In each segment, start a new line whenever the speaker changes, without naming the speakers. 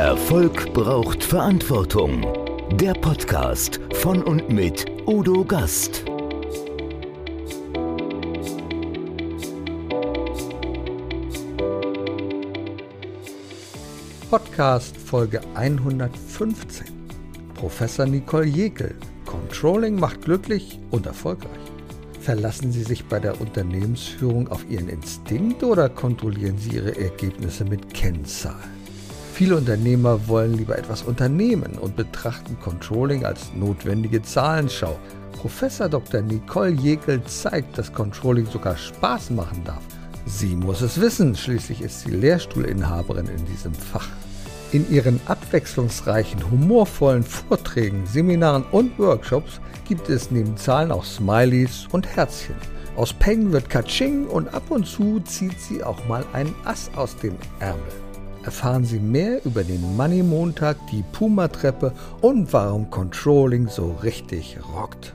Erfolg braucht Verantwortung. Der Podcast von und mit Udo Gast.
Podcast Folge 115. Professor Nicole Jekel. Controlling macht glücklich und erfolgreich. Verlassen Sie sich bei der Unternehmensführung auf Ihren Instinkt oder kontrollieren Sie Ihre Ergebnisse mit Kennzahlen? Viele Unternehmer wollen lieber etwas unternehmen und betrachten Controlling als notwendige Zahlenschau. Professor Dr. Nicole Jekel zeigt, dass Controlling sogar Spaß machen darf. Sie muss es wissen, schließlich ist sie Lehrstuhlinhaberin in diesem Fach. In ihren abwechslungsreichen, humorvollen Vorträgen, Seminaren und Workshops gibt es neben Zahlen auch Smileys und Herzchen. Aus Peng wird Katsching und ab und zu zieht sie auch mal ein Ass aus dem Ärmel erfahren Sie mehr über den Money Montag, die Puma Treppe und warum Controlling so richtig rockt.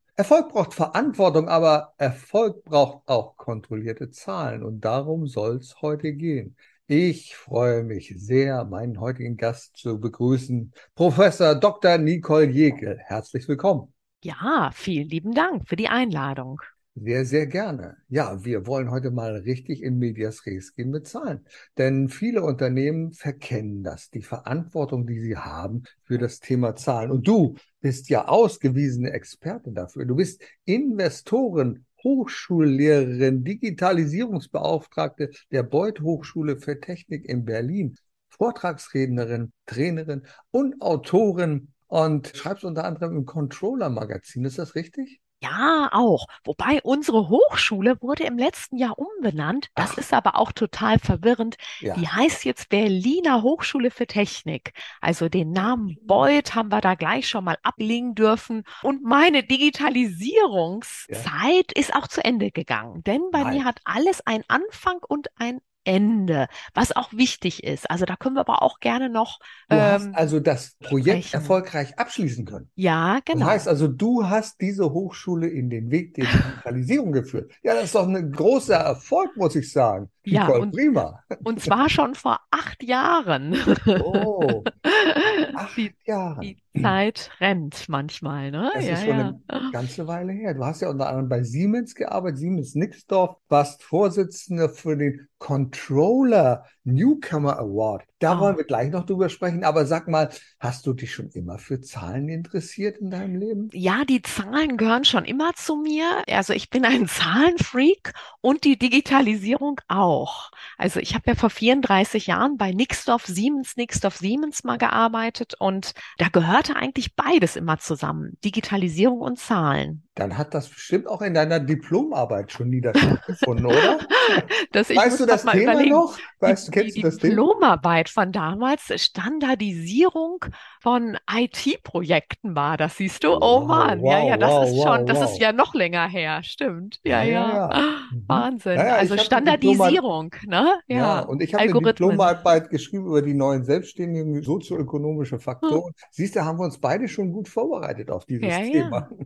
Erfolg braucht Verantwortung, aber Erfolg braucht auch kontrollierte Zahlen und darum soll es heute gehen. Ich freue mich sehr, meinen heutigen Gast zu begrüßen, Professor Dr. Nicole Jekel. Herzlich willkommen.
Ja, vielen lieben Dank für die Einladung.
Sehr, sehr gerne. Ja, wir wollen heute mal richtig in Medias Res gehen mit Zahlen. Denn viele Unternehmen verkennen das, die Verantwortung, die sie haben für das Thema Zahlen. Und du bist ja ausgewiesene Expertin dafür. Du bist Investoren, Hochschullehrerin, Digitalisierungsbeauftragte der Beuth Hochschule für Technik in Berlin, Vortragsrednerin, Trainerin und Autorin und schreibst unter anderem im Controller Magazin. Ist das richtig?
Ja, auch. Wobei unsere Hochschule wurde im letzten Jahr umbenannt. Das Ach. ist aber auch total verwirrend. Ja. Die heißt jetzt Berliner Hochschule für Technik. Also den Namen Beuth haben wir da gleich schon mal ablegen dürfen. Und meine Digitalisierungszeit ja. ist auch zu Ende gegangen. Denn bei Nein. mir hat alles einen Anfang und ein Ende, was auch wichtig ist. Also da können wir aber auch gerne noch.
Du ähm, hast also das Projekt sprechen. erfolgreich abschließen können.
Ja, genau.
Das heißt also, du hast diese Hochschule in den Weg der Digitalisierung geführt. Ja, das ist doch ein großer Erfolg, muss ich sagen.
Ja, und, prima. Und zwar schon vor acht Jahren. Oh, acht die, Jahre. Die Zeit rennt manchmal, ne?
Das ja, ist schon ja. eine ganze Weile her. Du hast ja unter anderem bei Siemens gearbeitet, Siemens Nixdorf, warst Vorsitzender für den Controller Newcomer Award. Da oh. wollen wir gleich noch drüber sprechen. Aber sag mal, hast du dich schon immer für Zahlen interessiert in deinem Leben?
Ja, die Zahlen gehören schon immer zu mir. Also ich bin ein Zahlenfreak und die Digitalisierung auch. Also ich habe ja vor 34 Jahren bei Nixdorf Siemens, Nixdorf Siemens mal gearbeitet und da gehörte eigentlich beides immer zusammen. Digitalisierung und Zahlen
dann hat das bestimmt auch in deiner Diplomarbeit schon Niederschlag gefunden, oder?
weißt du das Thema überlegen. noch? Weißt du, kennst die, du das Diplomarbeit Thema? von damals, Standardisierung von IT-Projekten war das, siehst du? Oh, Mann, wow, ja, ja, das wow, ist schon, wow, das ist ja noch länger her, stimmt. Ja, ja. ja, ja. Mhm. Wahnsinn. Ja, also Standardisierung, ne?
Ja, ja und ich habe eine Diplomarbeit geschrieben über die neuen selbstständigen sozioökonomische Faktoren. Hm. Siehst du, haben wir uns beide schon gut vorbereitet auf dieses Thema.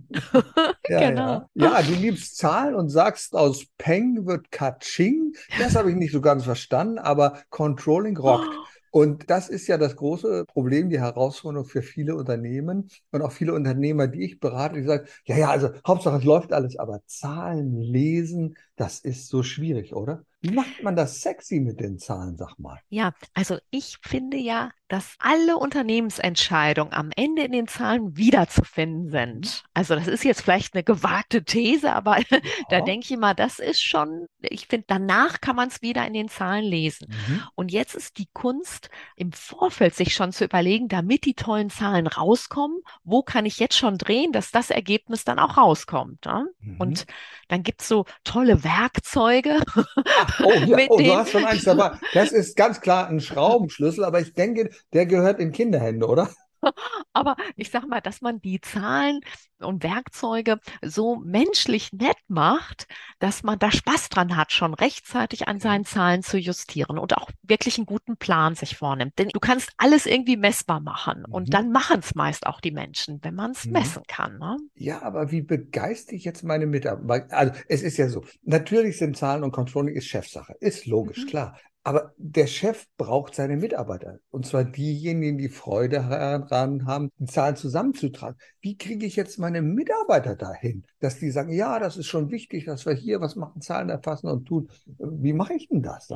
Ja, genau. Ja. ja, du liebst Zahlen und sagst, aus Peng wird Kaching. Das habe ich nicht so ganz verstanden, aber Controlling rockt. Oh. Und das ist ja das große Problem, die Herausforderung für viele Unternehmen und auch viele Unternehmer, die ich berate, die sagen, ja, ja, also Hauptsache es läuft alles, aber Zahlen lesen, das ist so schwierig, oder? Wie macht man das sexy mit den Zahlen, sag mal?
Ja, also ich finde ja, dass alle Unternehmensentscheidungen am Ende in den Zahlen wiederzufinden sind. Mhm. Also das ist jetzt vielleicht eine gewagte These, aber ja. da denke ich immer, das ist schon, ich finde, danach kann man es wieder in den Zahlen lesen. Mhm. Und jetzt ist die Kunst, im Vorfeld sich schon zu überlegen, damit die tollen Zahlen rauskommen, wo kann ich jetzt schon drehen, dass das Ergebnis dann auch rauskommt. Ne? Mhm. Und dann gibt es so tolle Werkzeuge.
Oh, ja, oh du hast schon Angst dabei. Das ist ganz klar ein Schraubenschlüssel, aber ich denke, der gehört in Kinderhände, oder?
Aber ich sag mal, dass man die Zahlen und Werkzeuge so menschlich nett macht, dass man da Spaß dran hat, schon rechtzeitig an seinen Zahlen zu justieren und auch wirklich einen guten Plan sich vornimmt. Denn du kannst alles irgendwie messbar machen mhm. und dann machen es meist auch die Menschen, wenn man es mhm. messen kann. Ne?
Ja, aber wie begeistere ich jetzt meine Mitarbeiter? Also es ist ja so, natürlich sind Zahlen und Controlling ist Chefsache, ist logisch, mhm. klar. Aber der Chef braucht seine Mitarbeiter. Und zwar diejenigen, die Freude daran haben, die Zahlen zusammenzutragen. Wie kriege ich jetzt meine Mitarbeiter dahin, dass die sagen, ja, das ist schon wichtig, dass wir hier was machen, Zahlen erfassen und tun. Wie mache ich denn das?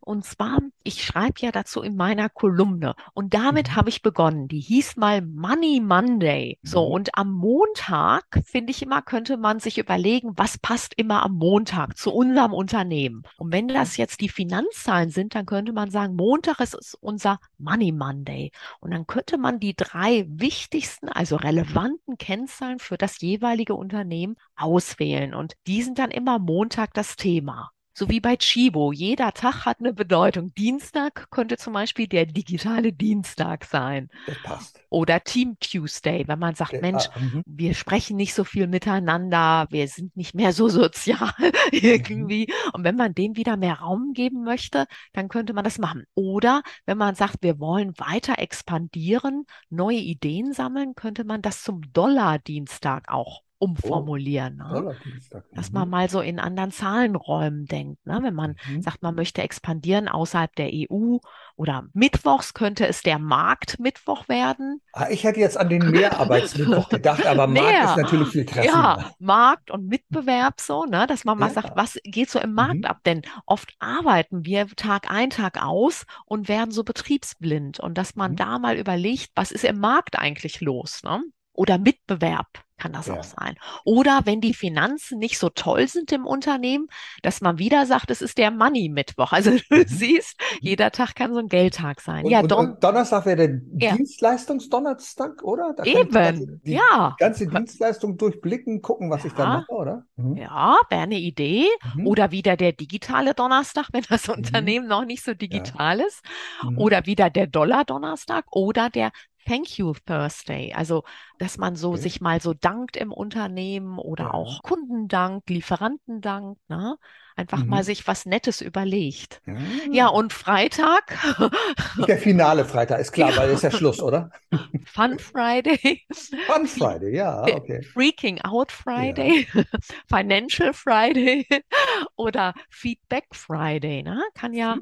Und zwar, ich schreibe ja dazu in meiner Kolumne. Und damit mhm. habe ich begonnen. Die hieß mal Money Monday. So, mhm. und am Montag, finde ich immer, könnte man sich überlegen, was passt immer am Montag zu unserem Unternehmen. Und wenn das jetzt die Finanz Kennzahlen sind, dann könnte man sagen, Montag ist unser Money Monday. Und dann könnte man die drei wichtigsten, also relevanten Kennzahlen für das jeweilige Unternehmen auswählen. Und die sind dann immer Montag das Thema so wie bei Chibo. Jeder Tag hat eine Bedeutung. Dienstag könnte zum Beispiel der digitale Dienstag sein.
Das passt.
Oder Team Tuesday, wenn man sagt, Mensch, ah, mhm. wir sprechen nicht so viel miteinander, wir sind nicht mehr so sozial irgendwie. Mhm. Und wenn man dem wieder mehr Raum geben möchte, dann könnte man das machen. Oder wenn man sagt, wir wollen weiter expandieren, neue Ideen sammeln, könnte man das zum Dollar-Dienstag auch umformulieren. Oh, ne? Dass man mhm. mal so in anderen Zahlenräumen denkt. Ne? Wenn man mhm. sagt, man möchte expandieren außerhalb der EU oder mittwochs könnte es der Marktmittwoch werden.
Ah, ich hätte jetzt an den Mehrarbeitsmittwoch gedacht, aber Markt ist natürlich viel treffender.
Ja, Markt und Mitbewerb so, ne? dass man mal sagt, was geht so im Markt mhm. ab? Denn oft arbeiten wir Tag ein, Tag aus und werden so betriebsblind und dass man mhm. da mal überlegt, was ist im Markt eigentlich los? Ne? Oder Mitbewerb kann das ja. auch sein. Oder wenn die Finanzen nicht so toll sind im Unternehmen, dass man wieder sagt, es ist der Money-Mittwoch. Also du mhm. siehst, jeder Tag kann so ein Geldtag sein.
Und,
ja,
und, und Donnerstag wäre der ja. Dienstleistungsdonnerstag, oder?
Da Eben,
die
ja.
ganze Dienstleistung durchblicken, gucken, was ja. ich da mache, oder?
Mhm. Ja, wäre eine Idee. Mhm. Oder wieder der digitale Donnerstag, wenn das mhm. Unternehmen noch nicht so digital ist. Mhm. Oder wieder der Dollar-Donnerstag oder der Thank You Thursday. Also, dass man so okay. sich mal so dankt im Unternehmen oder ja. auch Kundendank, Lieferantendank, ne? Einfach mhm. mal sich was Nettes überlegt. Ja, ja und Freitag.
Der finale Freitag ist klar, ja. weil ist ja Schluss, oder?
Fun Friday.
Fun Friday, ja, okay.
Freaking Out Friday. Ja. Financial Friday oder Feedback Friday. Ne? Kann ja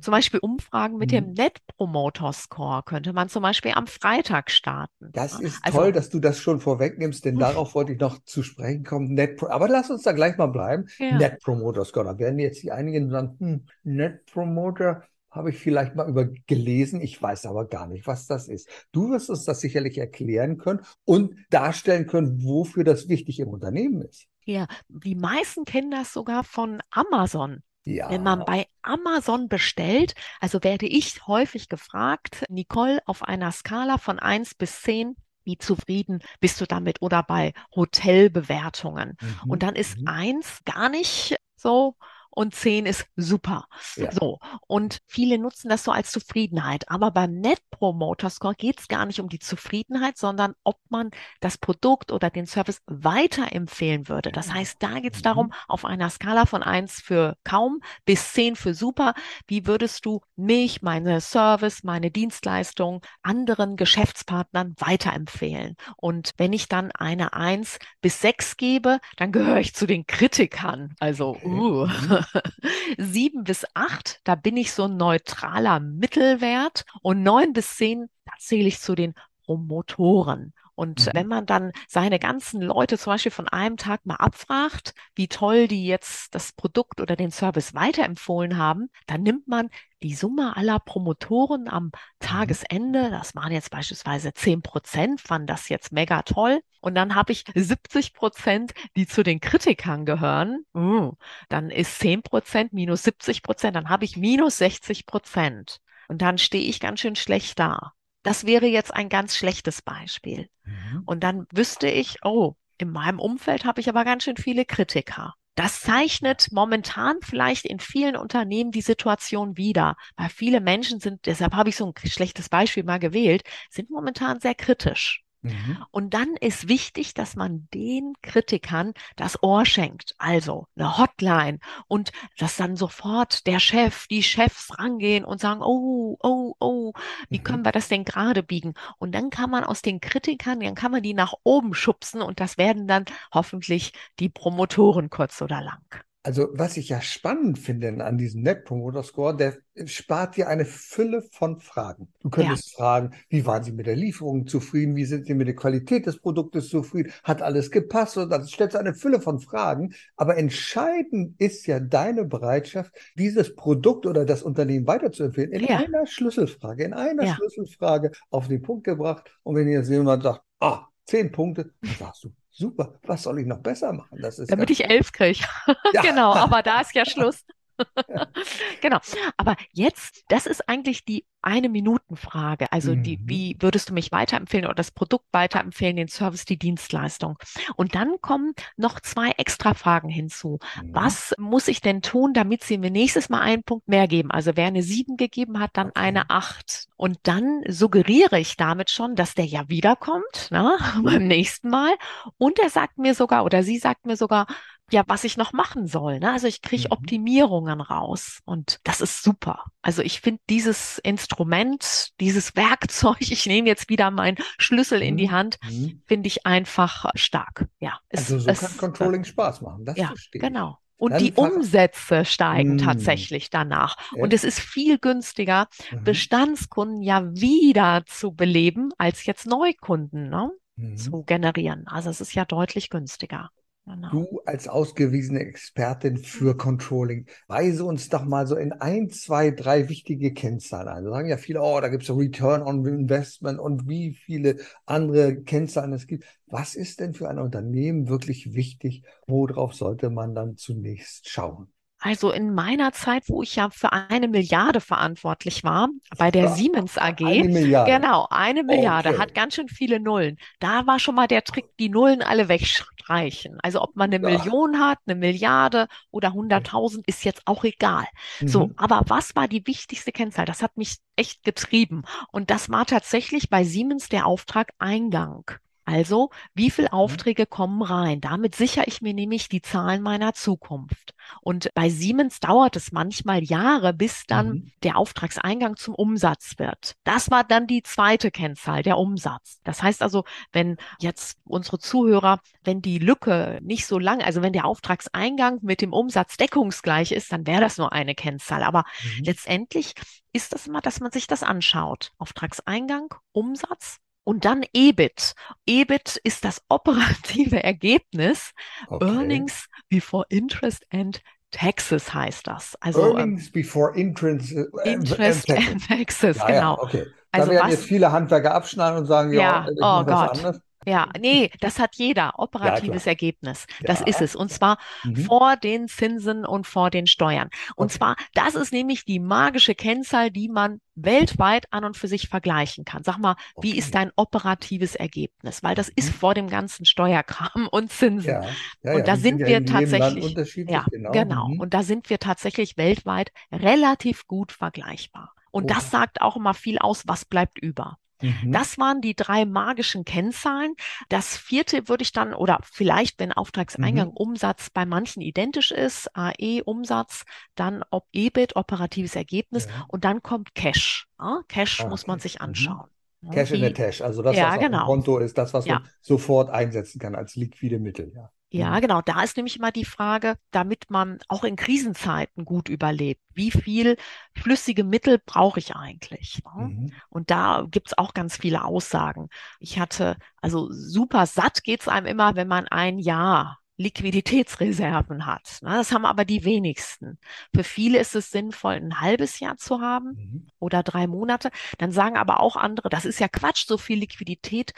zum Beispiel Umfragen mit mhm. dem Net Promoter Score könnte man zum Beispiel am Freitag starten.
Das ist also, toll, dass du das schon vorwegnimmst, denn darauf wollte ich noch zu sprechen kommen. Net Aber lass uns da gleich mal bleiben. Net Promoter Promoter Score. Da werden jetzt die einigen sagen, hm, Net Promoter habe ich vielleicht mal über gelesen, ich weiß aber gar nicht, was das ist. Du wirst uns das sicherlich erklären können und darstellen können, wofür das wichtig im Unternehmen ist.
Ja, die meisten kennen das sogar von Amazon. Ja. Wenn man bei Amazon bestellt, also werde ich häufig gefragt, Nicole, auf einer Skala von 1 bis 10, wie zufrieden bist du damit oder bei Hotelbewertungen. Mhm. Und dann ist mhm. eins gar nicht so und 10 ist super. Ja. So. Und viele nutzen das so als Zufriedenheit. Aber beim Net Promoter Score geht es gar nicht um die Zufriedenheit, sondern ob man das Produkt oder den Service weiterempfehlen würde. Das heißt, da geht es mhm. darum, auf einer Skala von 1 für kaum bis 10 für super, wie würdest du mich, meine Service, meine Dienstleistung anderen Geschäftspartnern weiterempfehlen? Und wenn ich dann eine 1 bis 6 gebe, dann gehöre ich zu den Kritikern. Also, uh. Sieben bis acht, da bin ich so ein neutraler Mittelwert. Und neun bis zehn, da zähle ich zu den Promotoren. Und mhm. wenn man dann seine ganzen Leute zum Beispiel von einem Tag mal abfragt, wie toll die jetzt das Produkt oder den Service weiterempfohlen haben, dann nimmt man die Summe aller Promotoren am mhm. Tagesende, das waren jetzt beispielsweise 10 Prozent, fanden das jetzt mega toll. Und dann habe ich 70 Prozent, die zu den Kritikern gehören. Uh, dann ist 10 Prozent minus 70 Prozent, dann habe ich minus 60 Prozent. Und dann stehe ich ganz schön schlecht da. Das wäre jetzt ein ganz schlechtes Beispiel. Mhm. Und dann wüsste ich, oh, in meinem Umfeld habe ich aber ganz schön viele Kritiker. Das zeichnet momentan vielleicht in vielen Unternehmen die Situation wieder, weil viele Menschen sind, deshalb habe ich so ein schlechtes Beispiel mal gewählt, sind momentan sehr kritisch. Mhm. Und dann ist wichtig, dass man den Kritikern das Ohr schenkt. Also eine Hotline und dass dann sofort der Chef, die Chefs rangehen und sagen, oh, oh, oh, wie mhm. können wir das denn gerade biegen? Und dann kann man aus den Kritikern, dann kann man die nach oben schubsen und das werden dann hoffentlich die Promotoren kurz oder lang.
Also was ich ja spannend finde an diesem Net Promoter Score, der spart dir eine Fülle von Fragen. Du könntest ja. fragen, wie waren Sie mit der Lieferung zufrieden? Wie sind Sie mit der Qualität des Produktes zufrieden? Hat alles gepasst? Und dann stellst du eine Fülle von Fragen. Aber entscheidend ist ja deine Bereitschaft, dieses Produkt oder das Unternehmen weiterzuempfehlen. In ja. einer Schlüsselfrage, in einer ja. Schlüsselfrage auf den Punkt gebracht. Und wenn jetzt jemand sagt, ah, zehn Punkte, sagst du, super, was soll ich noch besser machen?
Das ist Damit ich elf kriege. Ja. genau, aber da ist ja Schluss. genau. Aber jetzt, das ist eigentlich die eine Minuten Frage. Also die, mhm. wie würdest du mich weiterempfehlen oder das Produkt weiterempfehlen, den Service, die Dienstleistung? Und dann kommen noch zwei extra Fragen hinzu. Mhm. Was muss ich denn tun, damit sie mir nächstes Mal einen Punkt mehr geben? Also wer eine sieben gegeben hat, dann okay. eine acht. Und dann suggeriere ich damit schon, dass der ja wiederkommt, ne, beim nächsten Mal. Und er sagt mir sogar oder sie sagt mir sogar, ja, was ich noch machen soll. Ne? Also ich kriege mhm. Optimierungen raus und das ist super. Also ich finde dieses Instrument, dieses Werkzeug, ich nehme jetzt wieder meinen Schlüssel mhm. in die mhm. Hand, mhm. finde ich einfach stark. Ja,
es, also so es, kann Controlling äh, Spaß machen.
Das ja, verstehe genau. Und Dann die Umsätze steigen mm. tatsächlich danach. Ja. Und es ist viel günstiger, mhm. Bestandskunden ja wieder zu beleben, als jetzt Neukunden ne? Mhm. zu generieren. Also es ist ja deutlich günstiger.
Genau. Du als ausgewiesene Expertin für Controlling, weise uns doch mal so in ein, zwei, drei wichtige Kennzahlen ein. Da sagen ja viele, oh, da gibt es Return on Investment und wie viele andere Kennzahlen es gibt. Was ist denn für ein Unternehmen wirklich wichtig? Worauf sollte man dann zunächst schauen?
Also in meiner Zeit, wo ich ja für eine Milliarde verantwortlich war, bei der ja, Siemens AG. Eine Milliarde. Genau, eine Milliarde, okay. hat ganz schön viele Nullen. Da war schon mal der Trick, die Nullen alle wegstreichen. Also ob man eine ja. Million hat, eine Milliarde oder 100.000, ist jetzt auch egal. Mhm. So, aber was war die wichtigste Kennzahl? Das hat mich echt getrieben. Und das war tatsächlich bei Siemens der Auftrageingang. Also, wie viele mhm. Aufträge kommen rein? Damit sichere ich mir nämlich die Zahlen meiner Zukunft. Und bei Siemens dauert es manchmal Jahre, bis dann mhm. der Auftragseingang zum Umsatz wird. Das war dann die zweite Kennzahl, der Umsatz. Das heißt also, wenn jetzt unsere Zuhörer, wenn die Lücke nicht so lang, also wenn der Auftragseingang mit dem Umsatz deckungsgleich ist, dann wäre das nur eine Kennzahl. Aber mhm. letztendlich ist das immer, dass man sich das anschaut. Auftragseingang, Umsatz und dann EBIT. EBIT ist das operative Ergebnis. Okay. Earnings before interest and Taxes heißt das.
Also ähm, Earnings ähm, before interest,
äh, interest and, and Taxes, ja, genau.
Ja, okay. Da also werden was, jetzt viele Handwerker abschneiden und sagen, ja, ja oh Gott. Anderes.
Ja, nee, das hat jeder. Operatives ja, Ergebnis. Das ja. ist es. Und zwar mhm. vor den Zinsen und vor den Steuern. Und okay. zwar, das ist nämlich die magische Kennzahl, die man weltweit an und für sich vergleichen kann. Sag mal, okay. wie ist dein operatives Ergebnis? Weil das ist mhm. vor dem ganzen Steuerkram und Zinsen. Ja, ja, und da sind, sind wir tatsächlich, ja, genau. genau. Mhm. Und da sind wir tatsächlich weltweit relativ gut vergleichbar. Und oh. das sagt auch immer viel aus, was bleibt über. Mhm. Das waren die drei magischen Kennzahlen. Das vierte würde ich dann, oder vielleicht, wenn Auftragseingang mhm. Umsatz bei manchen identisch ist, AE Umsatz, dann ob EBIT, operatives Ergebnis ja. und dann kommt Cash. Ja, Cash ah, muss man sich mhm. anschauen.
Mhm. Cash in the Cash, also das, ja, was genau. auf dem Konto ist, das, was man sofort einsetzen kann als liquide Mittel. Ja.
Ja, mhm. genau. Da ist nämlich immer die Frage, damit man auch in Krisenzeiten gut überlebt, wie viel flüssige Mittel brauche ich eigentlich? Ne? Mhm. Und da gibt's auch ganz viele Aussagen. Ich hatte, also super satt geht's einem immer, wenn man ein Jahr Liquiditätsreserven hat. Ne? Das haben aber die wenigsten. Für viele ist es sinnvoll, ein halbes Jahr zu haben mhm. oder drei Monate. Dann sagen aber auch andere, das ist ja Quatsch, so viel Liquidität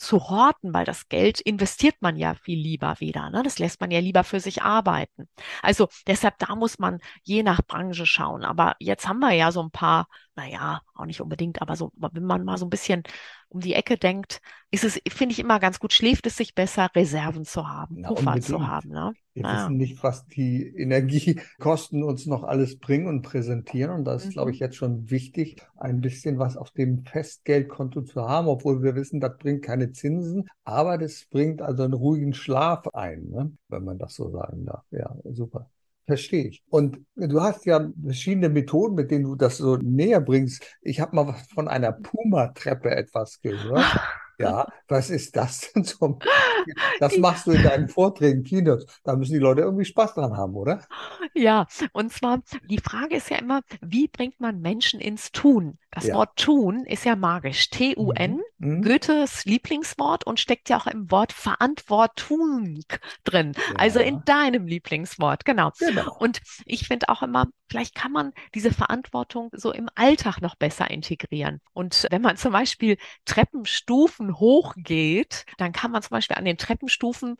zu horten, weil das Geld investiert man ja viel lieber wieder. Ne? Das lässt man ja lieber für sich arbeiten. Also deshalb, da muss man je nach Branche schauen. Aber jetzt haben wir ja so ein paar, naja, auch nicht unbedingt, aber so, wenn man mal so ein bisschen um die Ecke denkt, ist es, finde ich immer ganz gut, schläft es sich besser, Reserven zu haben, Na, Puffer unbedingt. zu haben. Ne?
Wir naja. wissen nicht, was die Energiekosten uns noch alles bringen und präsentieren. Und das ist, mhm. glaube ich, jetzt schon wichtig, ein bisschen was auf dem Festgeldkonto zu haben, obwohl wir wissen, das bringt keine Zinsen, aber das bringt also einen ruhigen Schlaf ein, ne? wenn man das so sagen darf. Ja, super. Verstehe ich. Und du hast ja verschiedene Methoden, mit denen du das so näher bringst. Ich habe mal von einer Puma-Treppe etwas gehört. Ja, was ist das denn zum Das machst du in deinen Vorträgen, Keynotes. Da müssen die Leute irgendwie Spaß dran haben, oder?
Ja, und zwar, die Frage ist ja immer, wie bringt man Menschen ins Tun? Das ja. Wort tun ist ja magisch. T-U-N, mhm. Mhm. Goethes Lieblingswort und steckt ja auch im Wort Verantwortung drin. Ja. Also in deinem Lieblingswort, genau. genau. Und ich finde auch immer, vielleicht kann man diese Verantwortung so im Alltag noch besser integrieren. Und wenn man zum Beispiel Treppenstufen hochgeht, dann kann man zum Beispiel an den Treppenstufen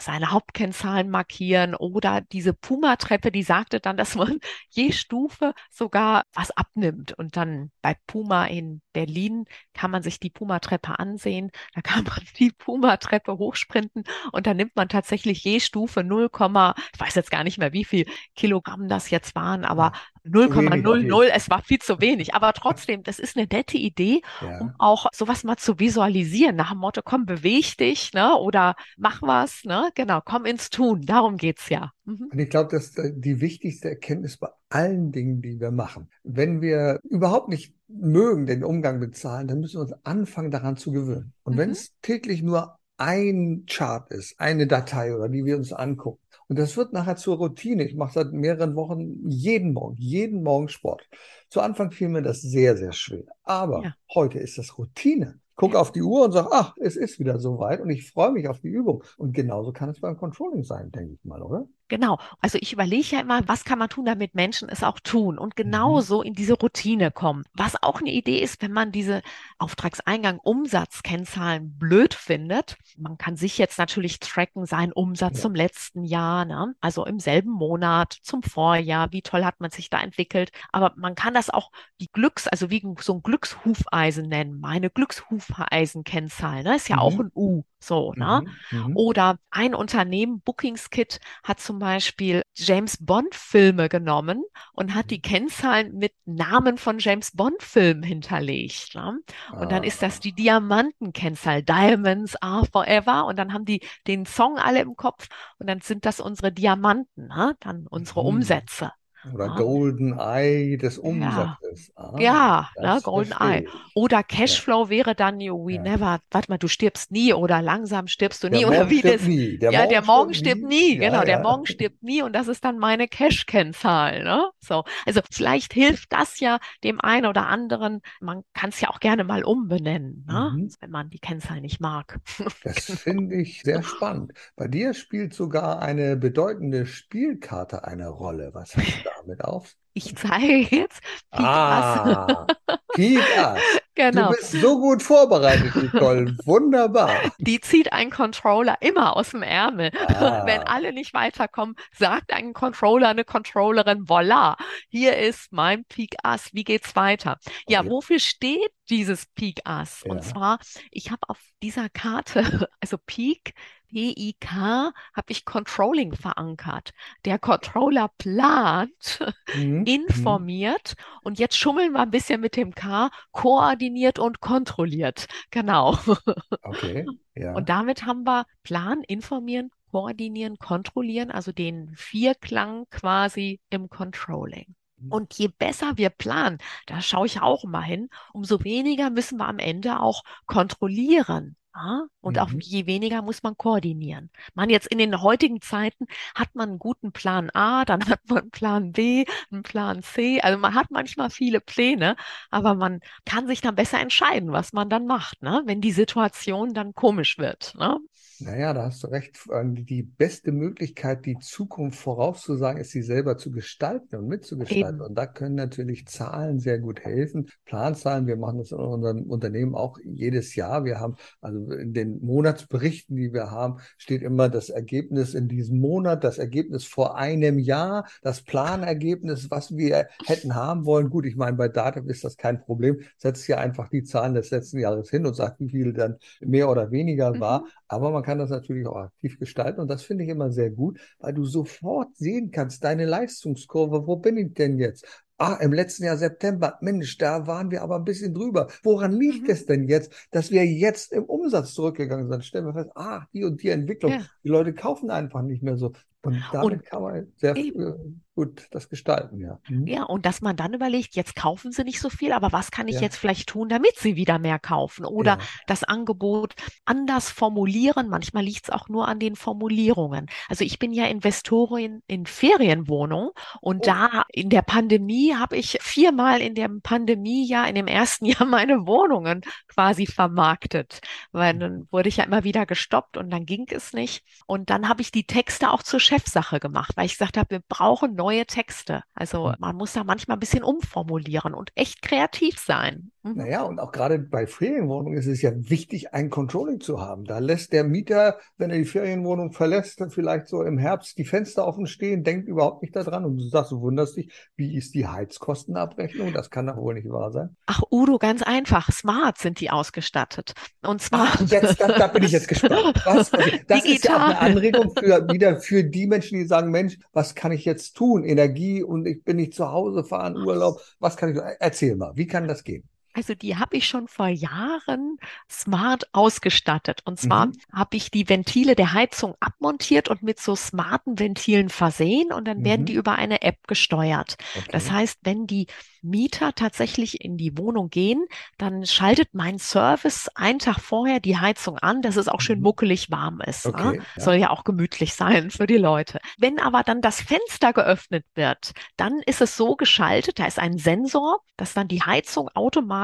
seine Hauptkennzahlen markieren oder diese Puma-Treppe, die sagte dann, dass man je Stufe sogar was abnimmt. Und dann bei Puma in Berlin kann man sich die Puma-Treppe ansehen. Da kann man die Puma-Treppe hochsprinten und dann nimmt man tatsächlich je Stufe 0, ich weiß jetzt gar nicht mehr, wie viel Kilogramm das jetzt waren, aber 0,00, es war viel zu wenig. Aber trotzdem, das ist eine nette Idee, ja. um auch sowas mal zu visualisieren. Nach dem Motto, komm, beweg dich, ne? Oder mach was, ne? Genau, komm ins Tun. Darum geht's ja.
Mhm. Und ich glaube, das ist die wichtigste Erkenntnis bei allen Dingen, die wir machen. Wenn wir überhaupt nicht mögen den Umgang mit Zahlen, dann müssen wir uns anfangen, daran zu gewöhnen. Und mhm. wenn es täglich nur ein Chart ist, eine Datei oder die wir uns angucken, und das wird nachher zur Routine. Ich mache seit mehreren Wochen jeden Morgen, jeden Morgen Sport. Zu Anfang fiel mir das sehr, sehr schwer. Aber ja. heute ist das Routine. Guck auf die Uhr und sag, ach, es ist wieder soweit und ich freue mich auf die Übung. Und genauso kann es beim Controlling sein, denke ich mal, oder?
Genau. Also ich überlege ja immer, was kann man tun, damit Menschen es auch tun und genauso mhm. in diese Routine kommen. Was auch eine Idee ist, wenn man diese Auftragseingang Umsatzkennzahlen blöd findet. Man kann sich jetzt natürlich tracken, seinen Umsatz ja. zum letzten Jahr, ne? also im selben Monat, zum Vorjahr, wie toll hat man sich da entwickelt. Aber man kann das auch wie Glücks, also wie so ein Glückshufeisen nennen. Meine Glückshufeisenkennzahl, ne? ist ja mhm. auch ein U. So, ne? Mhm, mhm. Oder ein Unternehmen, Bookingskit, hat zum Beispiel James Bond Filme genommen und hat die mhm. Kennzahlen mit Namen von James Bond Filmen hinterlegt. Ne? Und ah. dann ist das ah. die Diamantenkennzahl, Diamonds are forever. Und dann haben die den Song alle im Kopf und dann sind das unsere Diamanten, ne? dann unsere mhm. Umsätze.
Oder ah. Golden Eye des Umsatzes.
Ja, ah, ja ne, Golden Eye. Oder Cashflow ja. wäre dann You We ja. Never, warte mal, du stirbst nie oder langsam stirbst du nie.
Der
oder
wie das. Nie.
Der ja, Morgen der Morgen stirbt nie. nie. Genau, der Morgen stirbt nie und das ist dann meine Cash-Kennzahl. Ne? So. Also vielleicht hilft das ja dem einen oder anderen. Man kann es ja auch gerne mal umbenennen, ne? Mhm. wenn man die Kennzahl nicht mag.
Das finde ich sehr spannend. Bei dir spielt sogar eine bedeutende Spielkarte eine Rolle. Was hast du da damit auf?
Ich zeige jetzt
Pikas. Ah, Pikas. Genau. Du bist so gut vorbereitet, Nicole. Wunderbar.
Die zieht ein Controller immer aus dem Ärmel. Ah. Wenn alle nicht weiterkommen, sagt ein Controller, eine Controllerin, voila, hier ist mein Peak Ass. Wie geht's weiter? Ja, okay. wofür steht dieses Peak Ass? Ja. Und zwar, ich habe auf dieser Karte, also Peak, PIK habe ich Controlling verankert. Der Controller plant, mhm. mhm. informiert und jetzt schummeln wir ein bisschen mit dem K, koordiniert und kontrolliert. Genau. Okay. Ja. Und damit haben wir Plan, informieren, koordinieren, kontrollieren, also den Vierklang quasi im Controlling. Mhm. Und je besser wir planen, da schaue ich auch mal hin, umso weniger müssen wir am Ende auch kontrollieren. Ja, und mhm. auch je weniger muss man koordinieren. Man jetzt in den heutigen Zeiten hat man einen guten Plan A, dann hat man einen Plan B, einen Plan C. Also man hat manchmal viele Pläne, aber man kann sich dann besser entscheiden, was man dann macht, ne? wenn die Situation dann komisch wird. Ne?
Naja, da hast du recht. Die beste Möglichkeit, die Zukunft vorauszusagen, ist sie selber zu gestalten und mitzugestalten. Eben. Und da können natürlich Zahlen sehr gut helfen. Planzahlen, wir machen das in unserem Unternehmen auch jedes Jahr. Wir haben also in den Monatsberichten, die wir haben, steht immer das Ergebnis in diesem Monat, das Ergebnis vor einem Jahr, das Planergebnis, was wir hätten haben wollen. Gut, ich meine, bei Dativ ist das kein Problem. Setzt ja einfach die Zahlen des letzten Jahres hin und sagt, wie viel dann mehr oder weniger war. Mhm. Aber man kann das natürlich auch aktiv gestalten und das finde ich immer sehr gut, weil du sofort sehen kannst, deine Leistungskurve, wo bin ich denn jetzt? Ah, im letzten Jahr September, Mensch, da waren wir aber ein bisschen drüber. Woran liegt mhm. es denn jetzt, dass wir jetzt im Umsatz zurückgegangen sind? Stellen wir fest, ah, die und die Entwicklung. Ja. Die Leute kaufen einfach nicht mehr so. Und damit und kann man sehr eben. Gut das gestalten, ja.
Mhm. Ja, und dass man dann überlegt, jetzt kaufen sie nicht so viel, aber was kann ich ja. jetzt vielleicht tun, damit sie wieder mehr kaufen? Oder ja. das Angebot anders formulieren. Manchmal liegt es auch nur an den Formulierungen. Also ich bin ja Investorin in Ferienwohnungen und oh. da in der Pandemie habe ich viermal in dem Pandemiejahr, in dem ersten Jahr meine Wohnungen quasi vermarktet, weil mhm. dann wurde ich ja immer wieder gestoppt und dann ging es nicht. Und dann habe ich die Texte auch zur Chefsache gemacht, weil ich gesagt habe, wir brauchen neue Texte. Also hm. man muss da manchmal ein bisschen umformulieren und echt kreativ sein.
Mhm. Naja, und auch gerade bei Ferienwohnungen ist es ja wichtig, ein Controlling zu haben. Da lässt der Mieter, wenn er die Ferienwohnung verlässt, dann vielleicht so im Herbst die Fenster offen stehen, denkt überhaupt nicht daran. Und du sagst, du wunderst dich, wie ist die Heizkostenabrechnung? Das kann doch wohl nicht wahr sein.
Ach, Udo, ganz einfach. Smart sind die ausgestattet. Und zwar. Ach,
jetzt, da, da, bin ich jetzt gespannt. Was, also, das Digital. ist ja auch eine Anregung für, wieder für die Menschen, die sagen, Mensch, was kann ich jetzt tun? Energie und ich bin nicht zu Hause, fahren Urlaub. Was kann ich, erzähl mal, wie kann das gehen?
Also die habe ich schon vor Jahren smart ausgestattet. Und zwar mhm. habe ich die Ventile der Heizung abmontiert und mit so smarten Ventilen versehen und dann mhm. werden die über eine App gesteuert. Okay. Das heißt, wenn die Mieter tatsächlich in die Wohnung gehen, dann schaltet mein Service einen Tag vorher die Heizung an, dass es auch schön mhm. muckelig warm ist. Ne? Okay, ne? ja. Soll ja auch gemütlich sein für die Leute. Wenn aber dann das Fenster geöffnet wird, dann ist es so geschaltet, da ist ein Sensor, dass dann die Heizung automatisch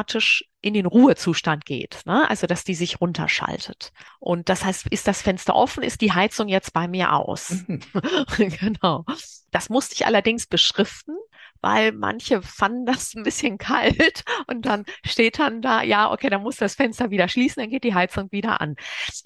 in den Ruhezustand geht, ne? also dass die sich runterschaltet. Und das heißt, ist das Fenster offen, ist die Heizung jetzt bei mir aus. Mhm. genau. Das musste ich allerdings beschriften, weil manche fanden das ein bisschen kalt und dann steht dann da, ja, okay, dann muss das Fenster wieder schließen, dann geht die Heizung wieder an.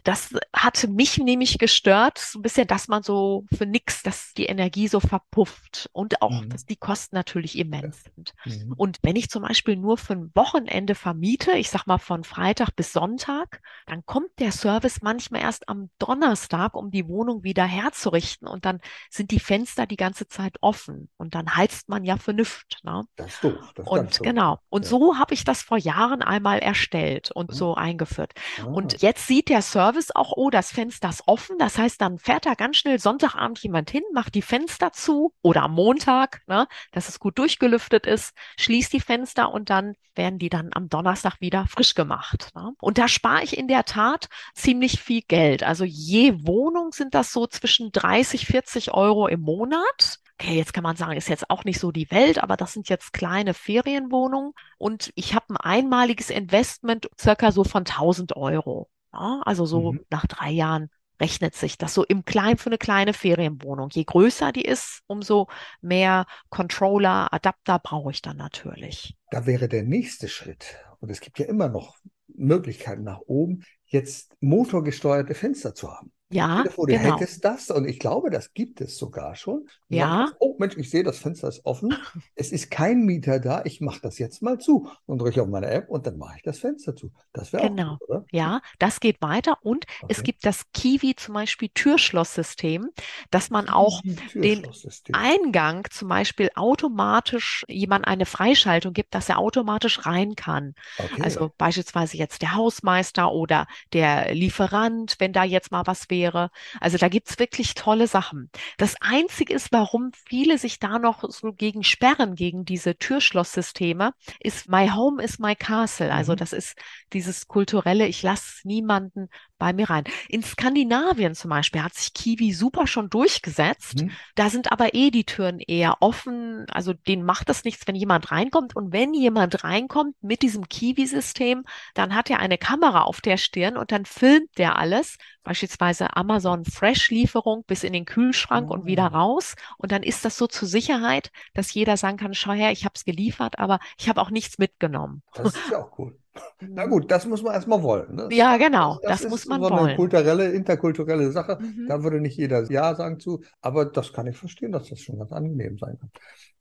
Das hatte mich nämlich gestört, so ein bisschen, dass man so für nix, dass die Energie so verpufft und auch, mhm. dass die Kosten natürlich immens sind. Mhm. Und wenn ich zum Beispiel nur für ein Wochenende vermiete, ich sag mal von Freitag bis Sonntag, dann kommt der Service manchmal erst am Donnerstag, um die Wohnung wieder herzurichten und dann sind die Fenster die ganze Zeit offen und dann heizt man ja vernünft. Ne? Das ist doof. Das und genau. Und ja. so habe ich das vor Jahren einmal erstellt und mhm. so eingeführt. Ah. Und jetzt sieht der Service auch, oh, das Fenster ist offen. Das heißt, dann fährt da ganz schnell Sonntagabend jemand hin, macht die Fenster zu oder am Montag, ne, dass es gut durchgelüftet ist, schließt die Fenster und dann werden die dann am Donnerstag wieder frisch gemacht. Ne? Und da spare ich in der Tat ziemlich viel Geld. Also je Wohnung sind das so zwischen 30, 40 Euro im Monat okay, jetzt kann man sagen, ist jetzt auch nicht so die Welt, aber das sind jetzt kleine Ferienwohnungen und ich habe ein einmaliges Investment circa so von 1000 Euro. Ja, also so mhm. nach drei Jahren rechnet sich das so im Kleinen für eine kleine Ferienwohnung. Je größer die ist, umso mehr Controller, Adapter brauche ich dann natürlich.
Da wäre der nächste Schritt, und es gibt ja immer noch Möglichkeiten nach oben, jetzt motorgesteuerte Fenster zu haben.
Ja,
vor, du genau. hättest das und ich glaube, das gibt es sogar schon.
Du ja.
Sagst, oh Mensch, ich sehe, das Fenster ist offen. es ist kein Mieter da. Ich mache das jetzt mal zu und drücke auf meine App und dann mache ich das Fenster zu. Das wäre
genau. Gut, oder? Ja, das geht weiter und okay. es gibt das Kiwi zum Beispiel Türschlosssystem, dass man auch den Eingang zum Beispiel automatisch jemand eine Freischaltung gibt, dass er automatisch rein kann. Okay. Also beispielsweise jetzt der Hausmeister oder der Lieferant, wenn da jetzt mal was wäre wäre. Also da gibt's wirklich tolle Sachen. Das Einzige ist, warum viele sich da noch so gegen sperren, gegen diese Türschlosssysteme, ist My Home is my Castle. Also mhm. das ist dieses kulturelle, ich lasse niemanden bei mir rein. In Skandinavien zum Beispiel hat sich Kiwi super schon durchgesetzt. Mhm. Da sind aber eh die Türen eher offen. Also denen macht das nichts, wenn jemand reinkommt. Und wenn jemand reinkommt mit diesem Kiwi-System, dann hat er eine Kamera auf der Stirn und dann filmt der alles. Beispielsweise Amazon Fresh-Lieferung bis in den Kühlschrank mhm. und wieder ah. raus. Und dann ist das so zur Sicherheit, dass jeder sagen kann, schau her, ich habe es geliefert, aber ich habe auch nichts mitgenommen.
Das ist ja auch cool. Na gut, das muss man erstmal wollen.
Ne? Ja, genau, das, das, das muss man so wollen.
Eine kulturelle, interkulturelle Sache. Mhm. Da würde nicht jeder Ja sagen zu, aber das kann ich verstehen, dass das schon ganz angenehm sein kann.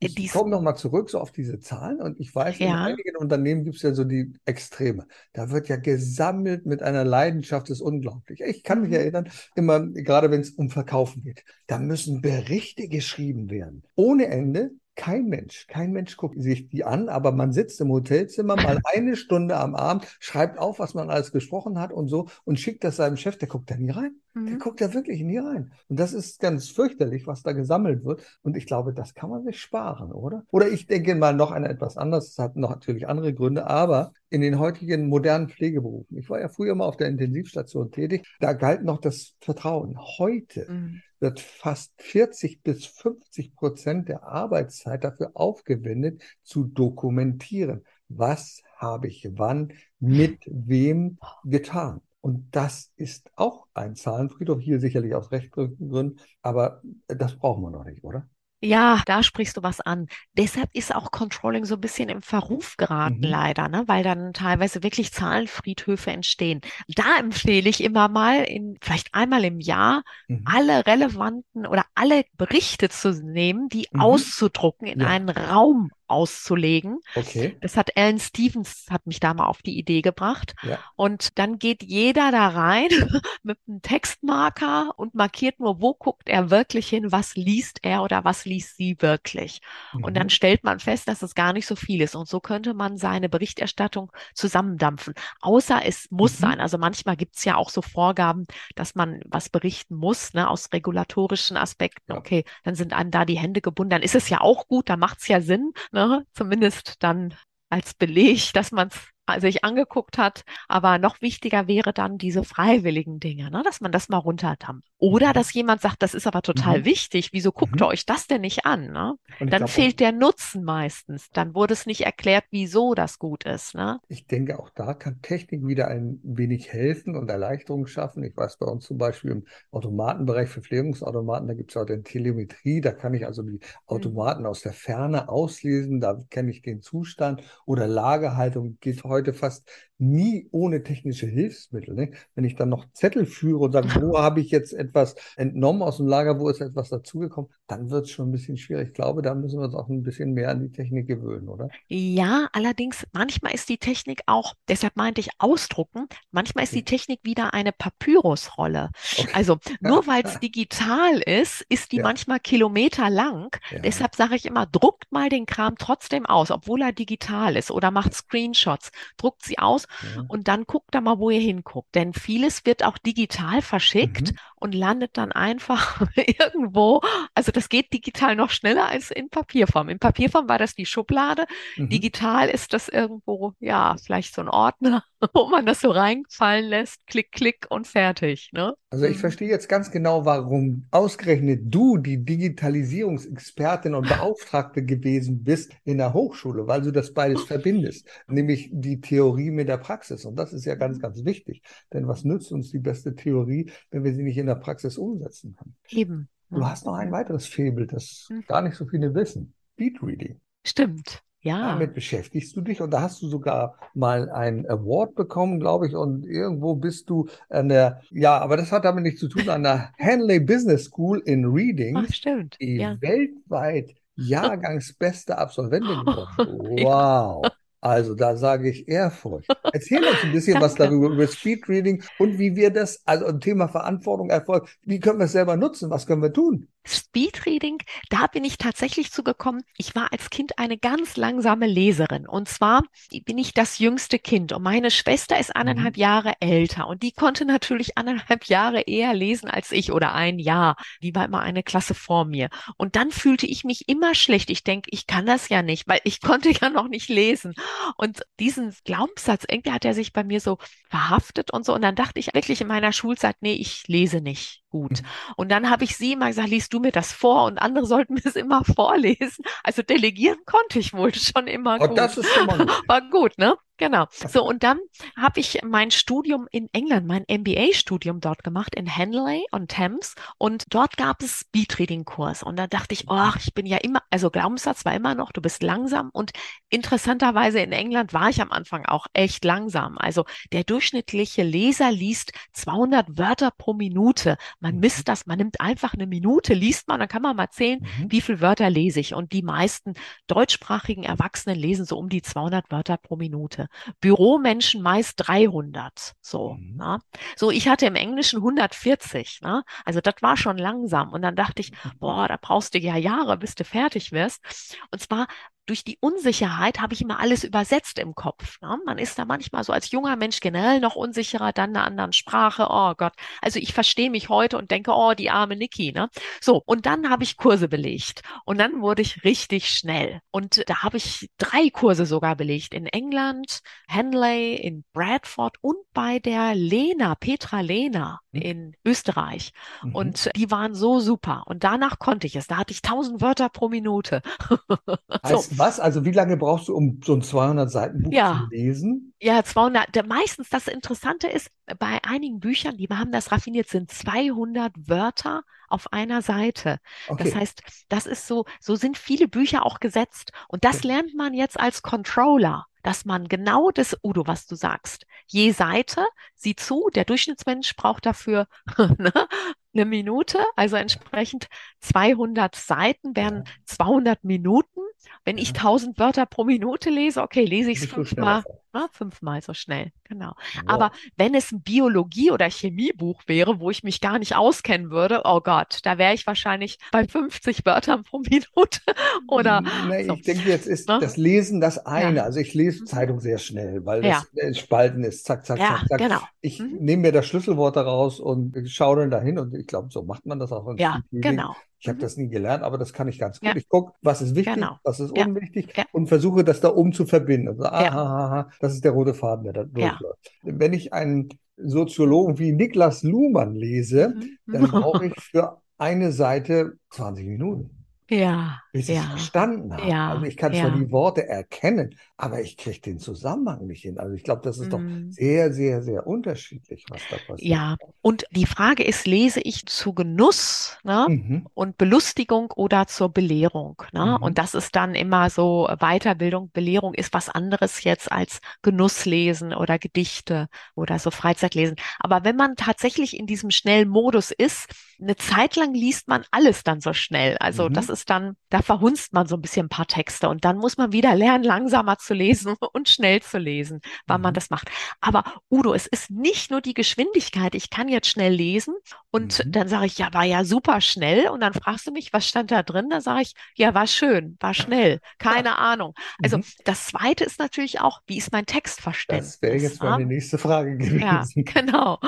Äh, ich Dies... komme nochmal zurück so auf diese Zahlen und ich weiß, ja. in einigen Unternehmen gibt es ja so die Extreme. Da wird ja gesammelt mit einer Leidenschaft, das ist unglaublich. Ich kann mich mhm. erinnern, immer, gerade wenn es um Verkaufen geht, da müssen Berichte geschrieben werden. Ohne Ende kein Mensch, kein Mensch guckt sich die an, aber man sitzt im Hotelzimmer mal eine Stunde am Abend, schreibt auf, was man alles gesprochen hat und so und schickt das seinem Chef, der guckt da nie rein. Mhm. Der guckt da wirklich nie rein. Und das ist ganz fürchterlich, was da gesammelt wird. Und ich glaube, das kann man sich sparen, oder? Oder ich denke mal noch an etwas anderes. Das hat noch natürlich andere Gründe, aber in den heutigen modernen Pflegeberufen, ich war ja früher mal auf der Intensivstation tätig, da galt noch das Vertrauen. Heute mhm wird fast 40 bis 50 Prozent der Arbeitszeit dafür aufgewendet, zu dokumentieren. Was habe ich wann mit wem getan? Und das ist auch ein Zahlenfriedhof, hier sicherlich aus rechtlichen Gründen, aber das brauchen wir noch nicht, oder?
Ja, da sprichst du was an. Deshalb ist auch Controlling so ein bisschen im Verruf geraten, mhm. leider, ne? weil dann teilweise wirklich Zahlenfriedhöfe entstehen. Da empfehle ich immer mal, in, vielleicht einmal im Jahr, mhm. alle relevanten oder alle Berichte zu nehmen, die mhm. auszudrucken, in ja. einen Raum auszulegen.
Okay.
Das hat Alan Stevens, hat mich da mal auf die Idee gebracht. Ja. Und dann geht jeder da rein mit einem Textmarker und markiert nur, wo guckt er wirklich hin, was liest er oder was liest sie wirklich. Mhm. Und dann mhm. stellt man fest, dass es gar nicht so viel ist. Und so könnte man seine Berichterstattung zusammendampfen. Außer es muss mhm. sein. Also manchmal gibt es ja auch so Vorgaben, dass man was berichten muss, ne, aus regulatorischen Aspekten. Ja. Okay, dann sind einem da die Hände gebunden. Dann ist es ja auch gut, da macht es ja Sinn, ne? Ne? zumindest dann als Beleg, dass man es sich angeguckt hat. Aber noch wichtiger wäre dann diese freiwilligen Dinge, ne? dass man das mal runterdampft. Oder mhm. dass jemand sagt, das ist aber total mhm. wichtig, wieso guckt mhm. ihr euch das denn nicht an? Ne? Dann glaub, fehlt der Nutzen meistens. Dann wurde es nicht erklärt, wieso das gut ist. Ne?
Ich denke, auch da kann Technik wieder ein wenig helfen und Erleichterungen schaffen. Ich weiß bei uns zum Beispiel im Automatenbereich für Pflegungsautomaten, da gibt es auch den Telemetrie, da kann ich also die mhm. Automaten aus der Ferne auslesen, da kenne ich den Zustand oder Lagerhaltung geht heute fast nie ohne technische Hilfsmittel. Ne? Wenn ich dann noch Zettel führe und sage, wo habe ich jetzt etwas entnommen aus dem Lager, wo ist etwas dazugekommen, dann wird es schon ein bisschen schwierig. Ich glaube, da müssen wir uns auch ein bisschen mehr an die Technik gewöhnen, oder?
Ja, allerdings, manchmal ist die Technik auch, deshalb meinte ich ausdrucken, manchmal ist die Technik wieder eine Papyrusrolle. Okay. Also nur weil es digital ist, ist die ja. manchmal Kilometer lang. Ja. Deshalb sage ich immer, druckt mal den Kram trotzdem aus, obwohl er digital ist oder macht Screenshots, druckt sie aus ja. und dann guckt da mal, wo ihr hinguckt. Denn vieles wird auch digital verschickt mhm. und landet dann einfach irgendwo. Also das geht digital noch schneller als in Papierform. In Papierform war das die Schublade. Mhm. Digital ist das irgendwo, ja, vielleicht so ein Ordner, wo man das so reinfallen lässt. Klick, klick und fertig. Ne?
Also ich mhm. verstehe jetzt ganz genau, warum ausgerechnet du die Digitalisierungsexpertin und Beauftragte gewesen bist in der Hochschule, weil du das beides verbindest, nämlich die Theorie mit der Praxis. Und das ist ja ganz, ganz wichtig. Denn was nützt uns die beste Theorie, wenn wir sie nicht in der Praxis umsetzen können?
Eben.
Du hast noch ein weiteres Faible, das mhm. gar nicht so viele wissen. Speedreading.
Stimmt. Ja.
Damit beschäftigst du dich und da hast du sogar mal einen Award bekommen, glaube ich, und irgendwo bist du an der, ja, aber das hat damit nichts zu tun, an der Hanley Business School in Reading.
Ach, stimmt.
Die ja. weltweit Jahrgangsbeste Absolventin geworden. Wow. Also da sage ich Ehrfurcht. Erzähl uns ein bisschen was darüber, über Speedreading und wie wir das, also ein Thema Verantwortung, Erfolg, wie können wir es selber nutzen, was können wir tun?
Speedreading, da bin ich tatsächlich zugekommen. Ich war als Kind eine ganz langsame Leserin. Und zwar bin ich das jüngste Kind und meine Schwester ist anderthalb mhm. Jahre älter und die konnte natürlich anderthalb Jahre eher lesen als ich oder ein Jahr. Die war immer eine Klasse vor mir. Und dann fühlte ich mich immer schlecht. Ich denke, ich kann das ja nicht, weil ich konnte ja noch nicht lesen. Und diesen Glaubenssatz, irgendwie hat er sich bei mir so verhaftet und so. Und dann dachte ich wirklich in meiner Schulzeit, nee, ich lese nicht gut. Mhm. Und dann habe ich sie immer gesagt, liest du mir das vor und andere sollten mir es immer vorlesen. Also delegieren konnte ich wohl schon immer
oh, gut. Das ist schon mal gut.
War gut, ne? Genau. So, und dann habe ich mein Studium in England, mein MBA-Studium dort gemacht, in Henley on Thames. Und dort gab es Speedreading-Kurs. Und da dachte ich, oh, ich bin ja immer, also Glaubenssatz war immer noch, du bist langsam. Und interessanterweise in England war ich am Anfang auch echt langsam. Also der durchschnittliche Leser liest 200 Wörter pro Minute. Man mhm. misst das, man nimmt einfach eine Minute, liest man, dann kann man mal zählen, mhm. wie viele Wörter lese ich. Und die meisten deutschsprachigen Erwachsenen lesen so um die 200 Wörter pro Minute. Büromenschen meist 300. So, mhm. ne? so ich hatte im Englischen 140. Ne? Also das war schon langsam. Und dann dachte ich, boah, da brauchst du ja Jahre, bis du fertig wirst. Und zwar durch die Unsicherheit habe ich immer alles übersetzt im Kopf. Ne? Man ist da manchmal so als junger Mensch generell noch unsicherer, dann eine andere Sprache. Oh Gott. Also ich verstehe mich heute und denke, oh, die arme Niki. Ne? So, und dann habe ich Kurse belegt. Und dann wurde ich richtig schnell. Und da habe ich drei Kurse sogar belegt. In England, Henley, in Bradford und bei der Lena, Petra Lena mhm. in Österreich. Mhm. Und die waren so super. Und danach konnte ich es. Da hatte ich tausend Wörter pro Minute.
so was? Also wie lange brauchst du, um so ein 200 Seiten Buch ja. zu lesen?
Ja, 200. Meistens das Interessante ist, bei einigen Büchern, die haben das raffiniert, sind 200 Wörter auf einer Seite. Okay. Das heißt, das ist so, so sind viele Bücher auch gesetzt. Und das okay. lernt man jetzt als Controller dass man genau das, Udo, was du sagst, je Seite, sieh zu, der Durchschnittsmensch braucht dafür ne, eine Minute, also entsprechend 200 Seiten wären 200 Minuten. Wenn ich 1000 Wörter pro Minute lese, okay, lese ich es fünfmal, ne, fünfmal so schnell, genau. Wow. Aber wenn es ein Biologie- oder Chemiebuch wäre, wo ich mich gar nicht auskennen würde, oh Gott, da wäre ich wahrscheinlich bei 50 Wörtern pro Minute oder.
Nee, so. Ich denke, jetzt ist ne? das Lesen das eine. Ja. Also ich lese mhm. Zeitung sehr schnell, weil das ja. Spalten ist, zack, zack, ja, zack, zack. Genau. Ich mhm. nehme mir das Schlüsselwort daraus und schaue dann dahin und ich glaube, so macht man das auch.
Ja, genau.
Ich habe mhm. das nie gelernt, aber das kann ich ganz gut. Ja. Ich gucke, was ist wichtig, genau. was ist ja. unwichtig ja. und versuche das da oben zu verbinden. Also, aha, das ist der rote Faden, der da durchläuft. Wenn ich einen Soziologen wie Niklas Luhmann lese, mhm. dann brauche ich für eine Seite 20 Minuten.
Ja.
Bis ich
ja,
verstanden habe. Ja, also ich kann zwar die Worte erkennen, aber ich kriege den Zusammenhang nicht hin. Also ich glaube, das ist mm. doch mhm. sehr, sehr, sehr unterschiedlich, was da passiert.
Ja, und die Frage ist, lese ich zu Genuss ne? Mhm. und Belustigung oder zur Belehrung? Ne? Mhm. Und das ist dann immer so, Weiterbildung, Belehrung ist was anderes jetzt als Genusslesen oder Gedichte oder so Freizeitlesen. Aber wenn man tatsächlich in diesem schnellen Modus ist, eine Zeit lang liest man alles dann so schnell. Also mhm. das ist dann, da verhunzt man so ein bisschen ein paar Texte und dann muss man wieder lernen, langsamer zu lesen und schnell zu lesen, wann mhm. man das macht. Aber Udo, es ist nicht nur die Geschwindigkeit. Ich kann jetzt schnell lesen und mhm. dann sage ich, ja, war ja super schnell. Und dann fragst du mich, was stand da drin? Da sage ich, ja, war schön, war schnell, keine ja. Ahnung. Also mhm. das zweite ist natürlich auch, wie ist mein Textverständnis?
Das wäre jetzt meine nächste Frage gewesen.
Ja, genau.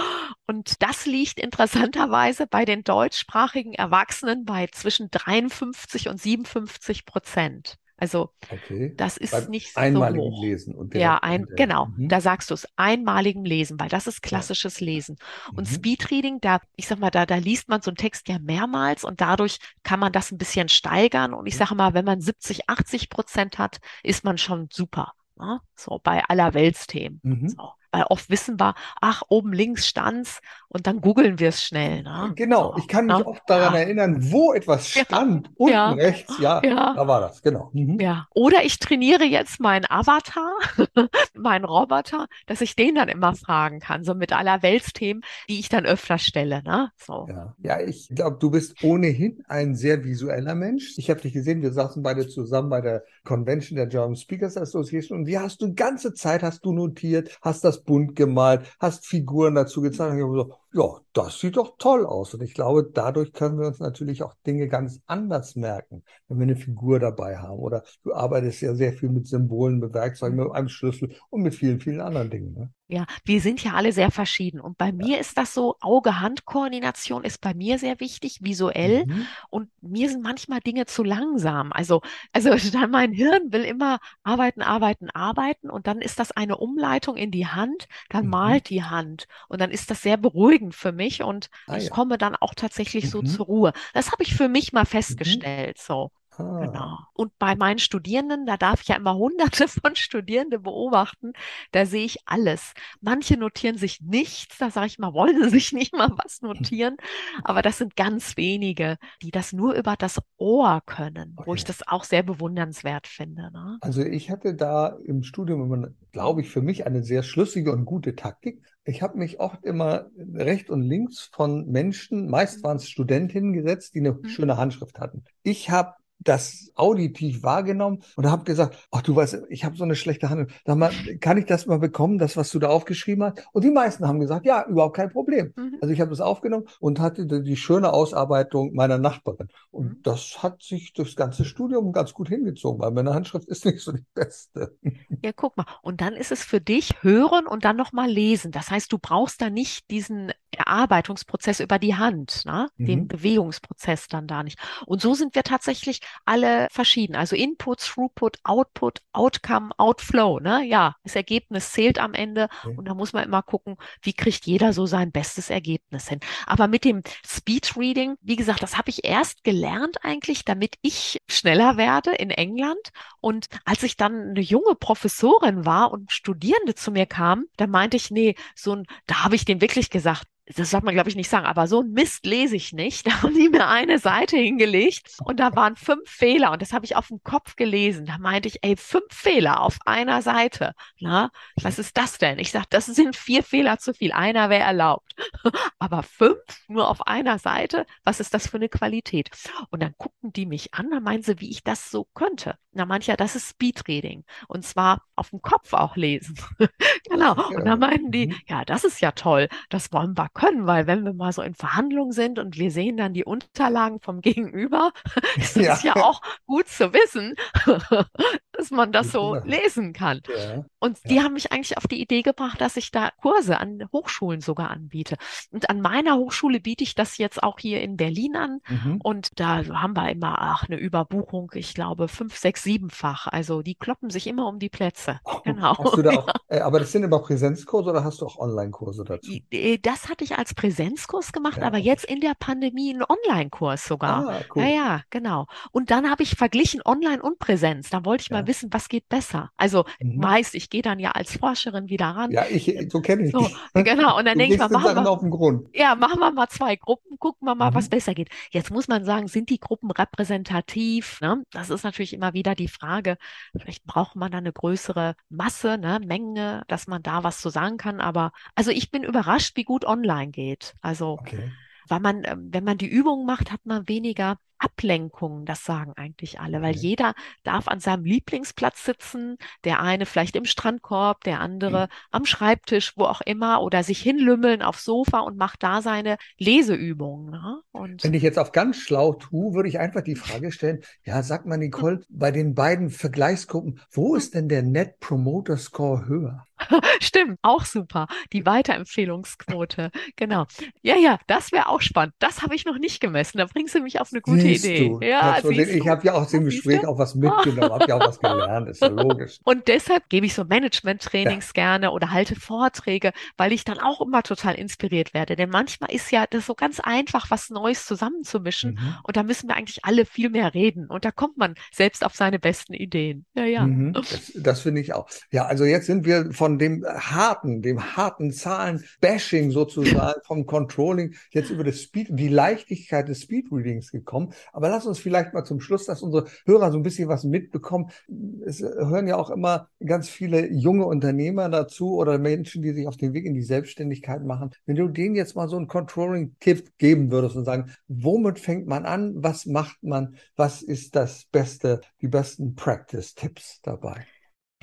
Und das liegt interessanterweise bei den deutschsprachigen Erwachsenen bei zwischen 53 und 57 Prozent. Also okay. das ist Beim nicht
einmaligen
so
hoch. Lesen und
ja, ein, genau. Mhm. Da sagst du es einmaligem Lesen, weil das ist klassisches Lesen. Und mhm. Speedreading, da ich sag mal, da da liest man so einen Text ja mehrmals und dadurch kann man das ein bisschen steigern. Und ich sage mal, wenn man 70, 80 Prozent hat, ist man schon super. Ne? So bei aller Weltsthemen. Mhm. So weil oft wissen wir, ach, oben links stand's und dann googeln wir es schnell. Ne?
Genau, so, ich kann mich ne? oft daran ja. erinnern, wo etwas stand, ja. unten ja. rechts, ja, da war das, genau.
Mhm. Ja. Oder ich trainiere jetzt meinen Avatar, meinen Roboter, dass ich den dann immer fragen kann, so mit aller Weltsthemen, die ich dann öfter stelle. Ne? So.
Ja. ich glaube, du bist ohnehin ein sehr visueller Mensch. Ich habe dich gesehen, wir saßen beide zusammen bei der Convention der German Speakers Association und wie hast du ganze Zeit hast du notiert, hast das bunt gemalt, hast Figuren dazu gezeichnet. Ich so, ja, das sieht doch toll aus. Und ich glaube, dadurch können wir uns natürlich auch Dinge ganz anders merken, wenn wir eine Figur dabei haben. Oder du arbeitest ja sehr viel mit Symbolen, mit Werkzeugen, mit einem Schlüssel und mit vielen, vielen anderen Dingen. Ne?
Ja, wir sind ja alle sehr verschieden. Und bei ja. mir ist das so, Auge-Hand-Koordination ist bei mir sehr wichtig, visuell. Mhm. Und mir sind manchmal Dinge zu langsam. Also, also dann mein Hirn will immer arbeiten, arbeiten, arbeiten. Und dann ist das eine Umleitung in die Hand, dann mhm. malt die Hand. Und dann ist das sehr beruhigend beruhigend für mich und ah, ich ja. komme dann auch tatsächlich so mhm. zur Ruhe. Das habe ich für mich mal mhm. festgestellt. Mhm. So. Ah. Genau. Und bei meinen Studierenden, da darf ich ja immer hunderte von Studierenden beobachten, da sehe ich alles. Manche notieren sich nichts, da sage ich mal, wollen sie sich nicht mal was notieren, aber das sind ganz wenige, die das nur über das Ohr können, okay. wo ich das auch sehr bewundernswert finde. Ne?
Also ich hatte da im Studium, glaube ich, für mich eine sehr schlüssige und gute Taktik. Ich habe mich oft immer rechts und links von Menschen, meist waren es Studentinnen gesetzt, die eine mhm. schöne Handschrift hatten. Ich habe das auditiv wahrgenommen und habe gesagt, ach du weißt, ich habe so eine schlechte Hand. Sag mal, kann ich das mal bekommen, das, was du da aufgeschrieben hast? Und die meisten haben gesagt, ja, überhaupt kein Problem. Mhm. Also ich habe das aufgenommen und hatte die schöne Ausarbeitung meiner Nachbarin. Und mhm. das hat sich durchs ganze Studium ganz gut hingezogen, weil meine Handschrift ist nicht so die beste.
Ja, guck mal. Und dann ist es für dich hören und dann nochmal lesen. Das heißt, du brauchst da nicht diesen Erarbeitungsprozess über die Hand, ne? Mhm. den Bewegungsprozess dann da nicht. Und so sind wir tatsächlich alle verschieden. Also Input, Throughput, Output, Outcome, Outflow. Ne? Ja, das Ergebnis zählt am Ende okay. und da muss man immer gucken, wie kriegt jeder so sein bestes Ergebnis hin. Aber mit dem Speed Reading, wie gesagt, das habe ich erst gelernt eigentlich, damit ich schneller werde in England. Und als ich dann eine junge Professorin war und Studierende zu mir kamen, da meinte ich, nee, so ein, da habe ich dem wirklich gesagt, das darf man, glaube ich, nicht sagen, aber so ein Mist lese ich nicht. Da haben die mir eine Seite hingelegt und da waren fünf Fehler und das habe ich auf dem Kopf gelesen. Da meinte ich, ey, fünf Fehler auf einer Seite. Na, was ist das denn? Ich sage, das sind vier Fehler zu viel. Einer wäre erlaubt. aber fünf nur auf einer Seite, was ist das für eine Qualität? Und dann guckten die mich an, dann meinen sie, wie ich das so könnte. Na, mancher, das ist Speedreading. Und zwar auf dem Kopf auch lesen. genau. Und dann meinten die, mhm. ja, das ist ja toll. Das wollen wir können, weil wenn wir mal so in Verhandlungen sind und wir sehen dann die Unterlagen vom Gegenüber, ist es ja. ja auch gut zu wissen, dass man das so lesen kann. Ja. Und die haben mich eigentlich auf die Idee gebracht, dass ich da Kurse an Hochschulen sogar anbiete. Und an meiner Hochschule biete ich das jetzt auch hier in Berlin an. Mhm. Und da haben wir immer ach, eine Überbuchung, ich glaube, fünf, sechs, siebenfach. Also die kloppen sich immer um die Plätze. Genau.
Da auch, äh, aber das sind immer Präsenzkurse oder hast du auch Online-Kurse dazu?
Äh, das hatte ich als Präsenzkurs gemacht, ja, aber jetzt in der Pandemie einen Online-Kurs sogar. Ah, cool. Ja, ja, genau. Und dann habe ich verglichen Online und Präsenz. Da wollte ich ja. mal wissen, was geht besser. Also mhm. meist, ich gehe dann ja als Forscherin wieder ran.
Ja, ich, so kenne ich so,
Genau. Und dann denke ich mal, machen wir,
auf den Grund.
ja, machen wir mal zwei Gruppen, gucken wir mal, mhm. was besser geht. Jetzt muss man sagen, sind die Gruppen repräsentativ? Ne? Das ist natürlich immer wieder die Frage. Vielleicht braucht man da eine größere Masse, ne, Menge, dass man da was zu sagen kann. Aber also ich bin überrascht, wie gut online geht. Also okay. Weil man, ähm, wenn man die Übungen macht, hat man weniger Ablenkungen, das sagen eigentlich alle, weil jeder darf an seinem Lieblingsplatz sitzen, der eine vielleicht im Strandkorb, der andere mhm. am Schreibtisch, wo auch immer, oder sich hinlümmeln aufs Sofa und macht da seine Leseübungen. Ne?
Und Wenn ich jetzt auf ganz schlau tue, würde ich einfach die Frage stellen, ja, sag mal Nicole, bei den beiden Vergleichsgruppen, wo ist denn der Net Promoter Score höher?
Stimmt, auch super. Die Weiterempfehlungsquote. genau. Ja, ja, das wäre auch spannend. Das habe ich noch nicht gemessen. Da bringst du mich auf eine gute siehst Idee.
Du, ja, ich habe ja auch im Gespräch auch was mitgenommen, habe ja auch was gelernt, ist ja logisch.
Und deshalb gebe ich so Management-Trainings ja. gerne oder halte Vorträge, weil ich dann auch immer total inspiriert werde. Denn manchmal ist ja das so ganz einfach, was Neues zusammenzumischen. Mhm. Und da müssen wir eigentlich alle viel mehr reden. Und da kommt man selbst auf seine besten Ideen. Ja, ja. Mhm.
Das, das finde ich auch. Ja, also jetzt sind wir von dem harten, dem harten Zahlen-Bashing sozusagen, vom Controlling, jetzt über das Speed, die Leichtigkeit des Speedreadings gekommen. Aber lass uns vielleicht mal zum Schluss, dass unsere Hörer so ein bisschen was mitbekommen. Es hören ja auch immer ganz viele junge Unternehmer dazu oder Menschen, die sich auf den Weg in die Selbstständigkeit machen. Wenn du denen jetzt mal so einen Controlling-Tipp geben würdest und sagen, womit fängt man an? Was macht man? Was ist das Beste, die besten Practice-Tipps dabei?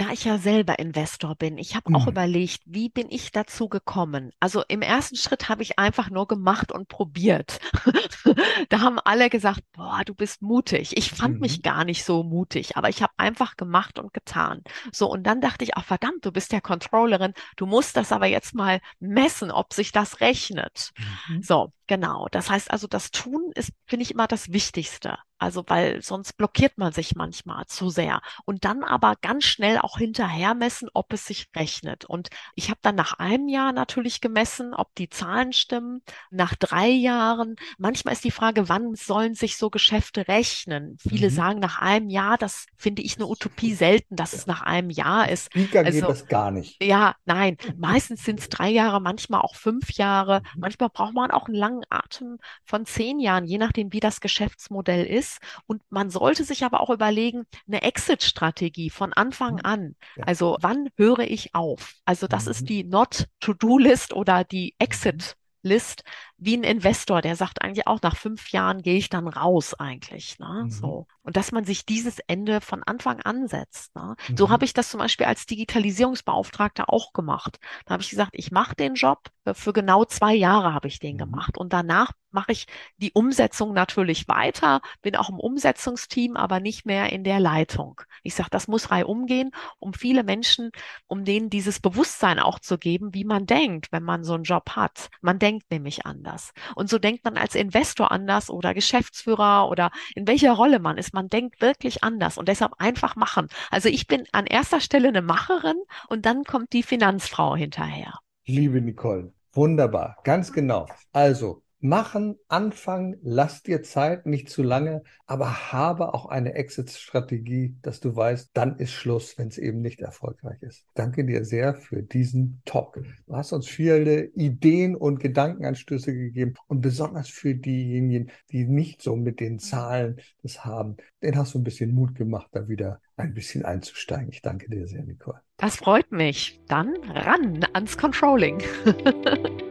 Da ich ja selber Investor bin, ich habe auch mhm. überlegt, wie bin ich dazu gekommen? Also im ersten Schritt habe ich einfach nur gemacht und probiert. da haben alle gesagt, boah, du bist mutig. Ich fand mhm. mich gar nicht so mutig, aber ich habe einfach gemacht und getan. So, und dann dachte ich, ach verdammt, du bist ja Controllerin, du musst das aber jetzt mal messen, ob sich das rechnet. Mhm. So, Genau. Das heißt also, das Tun ist, finde ich, immer das Wichtigste. Also, weil sonst blockiert man sich manchmal zu sehr. Und dann aber ganz schnell auch hinterher messen, ob es sich rechnet. Und ich habe dann nach einem Jahr natürlich gemessen, ob die Zahlen stimmen. Nach drei Jahren. Manchmal ist die Frage, wann sollen sich so Geschäfte rechnen? Viele mhm. sagen nach einem Jahr, das finde ich eine Utopie selten, dass ja. es nach einem Jahr ist.
Speaker also, geht das gar nicht.
Ja, nein. Meistens sind es drei Jahre, manchmal auch fünf Jahre. Mhm. Manchmal braucht man auch einen langen Atem von zehn Jahren, je nachdem, wie das Geschäftsmodell ist. Und man sollte sich aber auch überlegen, eine Exit-Strategie von Anfang mhm. an. Also wann höre ich auf? Also das mhm. ist die Not-to-Do-List oder die mhm. Wie ein Investor, der sagt eigentlich auch, nach fünf Jahren gehe ich dann raus eigentlich. Ne? Mhm. So. Und dass man sich dieses Ende von Anfang an setzt. Ne? Mhm. So habe ich das zum Beispiel als Digitalisierungsbeauftragter auch gemacht. Da habe ich gesagt, ich mache den Job, äh, für genau zwei Jahre habe ich den mhm. gemacht. Und danach mache ich die Umsetzung natürlich weiter, bin auch im Umsetzungsteam, aber nicht mehr in der Leitung. Ich sage, das muss rei umgehen, um viele Menschen, um denen dieses Bewusstsein auch zu geben, wie man denkt, wenn man so einen Job hat. Man denkt nämlich anders. Und so denkt man als Investor anders oder Geschäftsführer oder in welcher Rolle man ist. Man denkt wirklich anders und deshalb einfach machen. Also ich bin an erster Stelle eine Macherin und dann kommt die Finanzfrau hinterher.
Liebe Nicole, wunderbar, ganz genau. Also machen, anfangen, lass dir Zeit, nicht zu lange, aber habe auch eine Exit-Strategie, dass du weißt, dann ist Schluss, wenn es eben nicht erfolgreich ist. Danke dir sehr für diesen Talk. Du hast uns viele Ideen und Gedankenanstöße gegeben und besonders für diejenigen, die nicht so mit den Zahlen das haben, den hast du ein bisschen Mut gemacht, da wieder ein bisschen einzusteigen. Ich danke dir sehr, Nicole.
Das freut mich. Dann ran ans Controlling.